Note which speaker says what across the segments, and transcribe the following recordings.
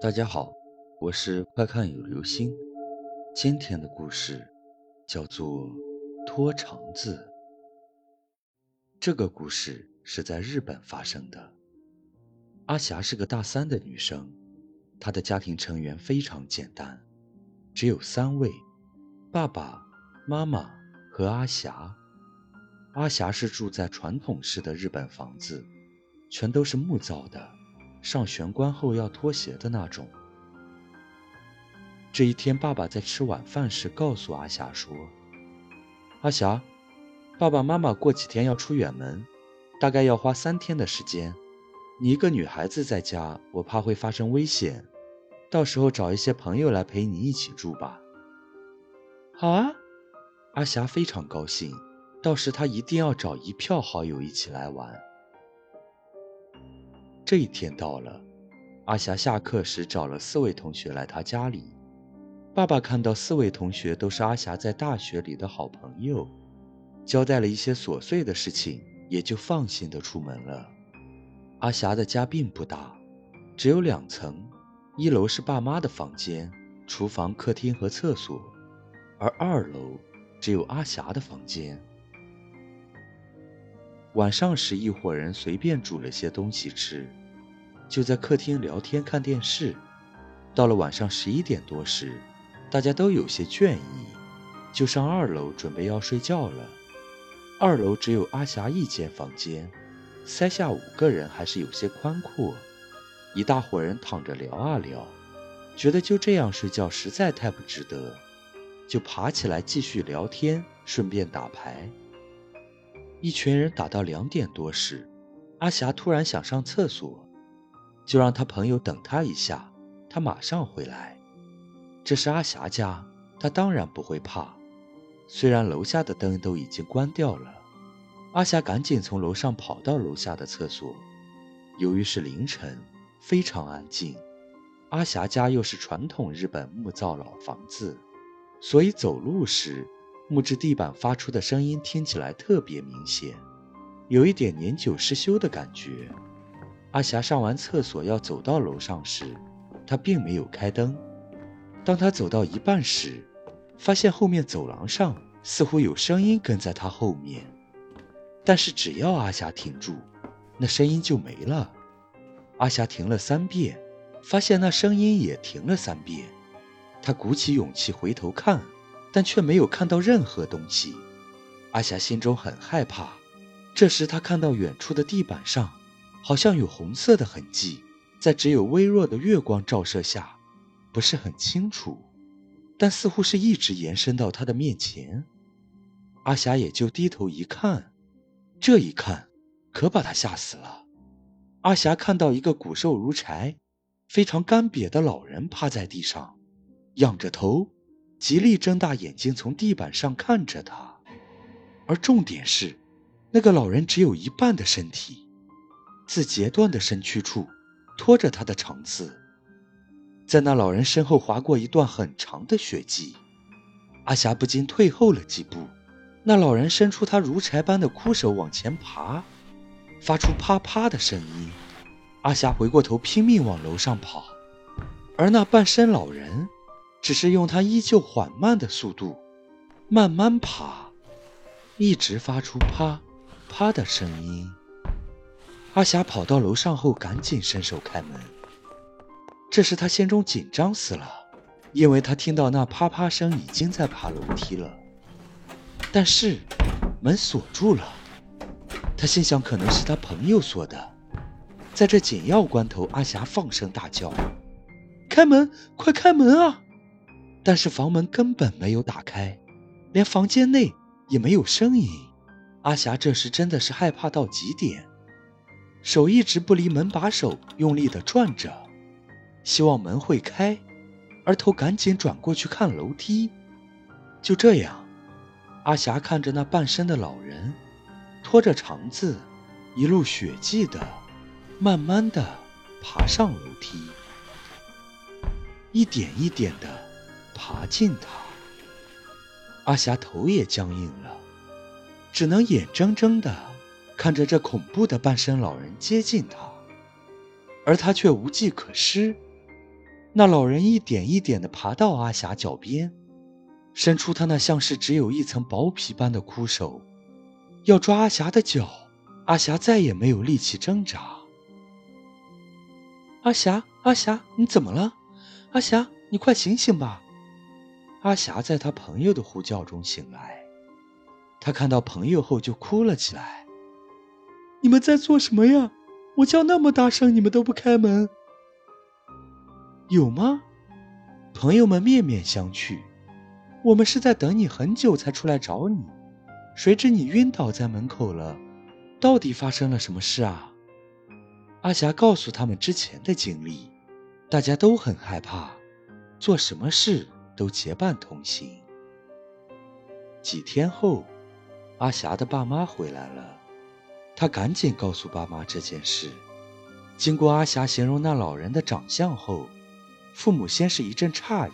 Speaker 1: 大家好，我是快看有流星。今天的故事叫做《拖肠子》。这个故事是在日本发生的。阿霞是个大三的女生，她的家庭成员非常简单，只有三位：爸爸妈妈和阿霞。阿霞是住在传统式的日本房子，全都是木造的。上玄关后要脱鞋的那种。这一天，爸爸在吃晚饭时告诉阿霞说：“阿霞，爸爸妈妈过几天要出远门，大概要花三天的时间。你一个女孩子在家，我怕会发生危险，到时候找一些朋友来陪你一起住吧。”“
Speaker 2: 好啊！”
Speaker 1: 阿霞非常高兴，到时她一定要找一票好友一起来玩。这一天到了，阿霞下课时找了四位同学来她家里。爸爸看到四位同学都是阿霞在大学里的好朋友，交代了一些琐碎的事情，也就放心的出门了。阿霞的家并不大，只有两层，一楼是爸妈的房间、厨房、客厅和厕所，而二楼只有阿霞的房间。晚上时，一伙人随便煮了些东西吃，就在客厅聊天看电视。到了晚上十一点多时，大家都有些倦意，就上二楼准备要睡觉了。二楼只有阿霞一间房间，塞下五个人还是有些宽阔。一大伙人躺着聊啊聊，觉得就这样睡觉实在太不值得，就爬起来继续聊天，顺便打牌。一群人打到两点多时，阿霞突然想上厕所，就让他朋友等他一下，他马上回来。这是阿霞家，他当然不会怕。虽然楼下的灯都已经关掉了，阿霞赶紧从楼上跑到楼下的厕所。由于是凌晨，非常安静。阿霞家又是传统日本木造老房子，所以走路时。木质地板发出的声音听起来特别明显，有一点年久失修的感觉。阿霞上完厕所要走到楼上时，她并没有开灯。当她走到一半时，发现后面走廊上似乎有声音跟在她后面，但是只要阿霞停住，那声音就没了。阿霞停了三遍，发现那声音也停了三遍。她鼓起勇气回头看。但却没有看到任何东西，阿霞心中很害怕。这时，她看到远处的地板上好像有红色的痕迹，在只有微弱的月光照射下，不是很清楚，但似乎是一直延伸到他的面前。阿霞也就低头一看，这一看可把她吓死了。阿霞看到一个骨瘦如柴、非常干瘪的老人趴在地上，仰着头。极力睁大眼睛从地板上看着他，而重点是，那个老人只有一半的身体，自截断的身躯处拖着他的长刺，在那老人身后划过一段很长的血迹。阿霞不禁退后了几步。那老人伸出他如柴般的枯手往前爬，发出啪啪的声音。阿霞回过头拼命往楼上跑，而那半身老人。只是用他依旧缓慢的速度，慢慢爬，一直发出啪啪的声音。阿霞跑到楼上后，赶紧伸手开门。这时她心中紧张死了，因为她听到那啪啪声已经在爬楼梯了。但是门锁住了，她心想可能是她朋友锁的。在这紧要关头，阿霞放声大叫：“开门，快开门啊！”但是房门根本没有打开，连房间内也没有声音。阿霞这时真的是害怕到极点，手一直不离门把手，用力地转着，希望门会开，而头赶紧转过去看楼梯。就这样，阿霞看着那半身的老人，拖着肠子，一路血迹的，慢慢的爬上楼梯，一点一点的。爬进他，阿霞头也僵硬了，只能眼睁睁的看着这恐怖的半身老人接近他，而他却无计可施，那老人一点一点地爬到阿霞脚边，伸出他那像是只有一层薄皮般的枯手，要抓阿霞的脚。阿霞再也没有力气挣扎。阿霞，阿霞，你怎么了？阿霞，你快醒醒吧！阿霞在他朋友的呼叫中醒来，他看到朋友后就哭了起来。你们在做什么呀？我叫那么大声，你们都不开门。有吗？朋友们面面相觑。我们是在等你很久才出来找你，谁知你晕倒在门口了。到底发生了什么事啊？阿霞告诉他们之前的经历，大家都很害怕，做什么事都结伴同行。几天后，阿霞的爸妈回来了，他赶紧告诉爸妈这件事。经过阿霞形容那老人的长相后，父母先是一阵诧异，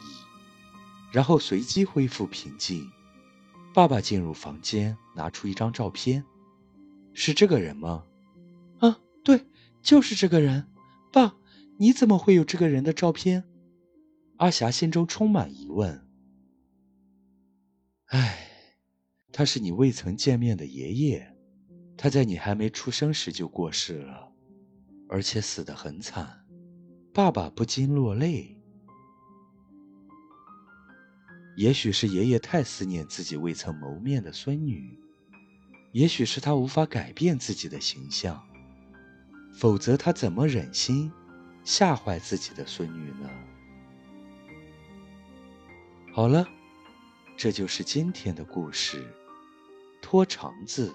Speaker 1: 然后随即恢复平静。爸爸进入房间，拿出一张照片，是这个人吗？啊，对。就是这个人，爸，你怎么会有这个人的照片？阿霞心中充满疑问。唉，他是你未曾见面的爷爷，他在你还没出生时就过世了，而且死得很惨。爸爸不禁落泪。也许是爷爷太思念自己未曾谋面的孙女，也许是他无法改变自己的形象。否则，他怎么忍心吓坏自己的孙女呢？好了，这就是今天的故事——拖肠子。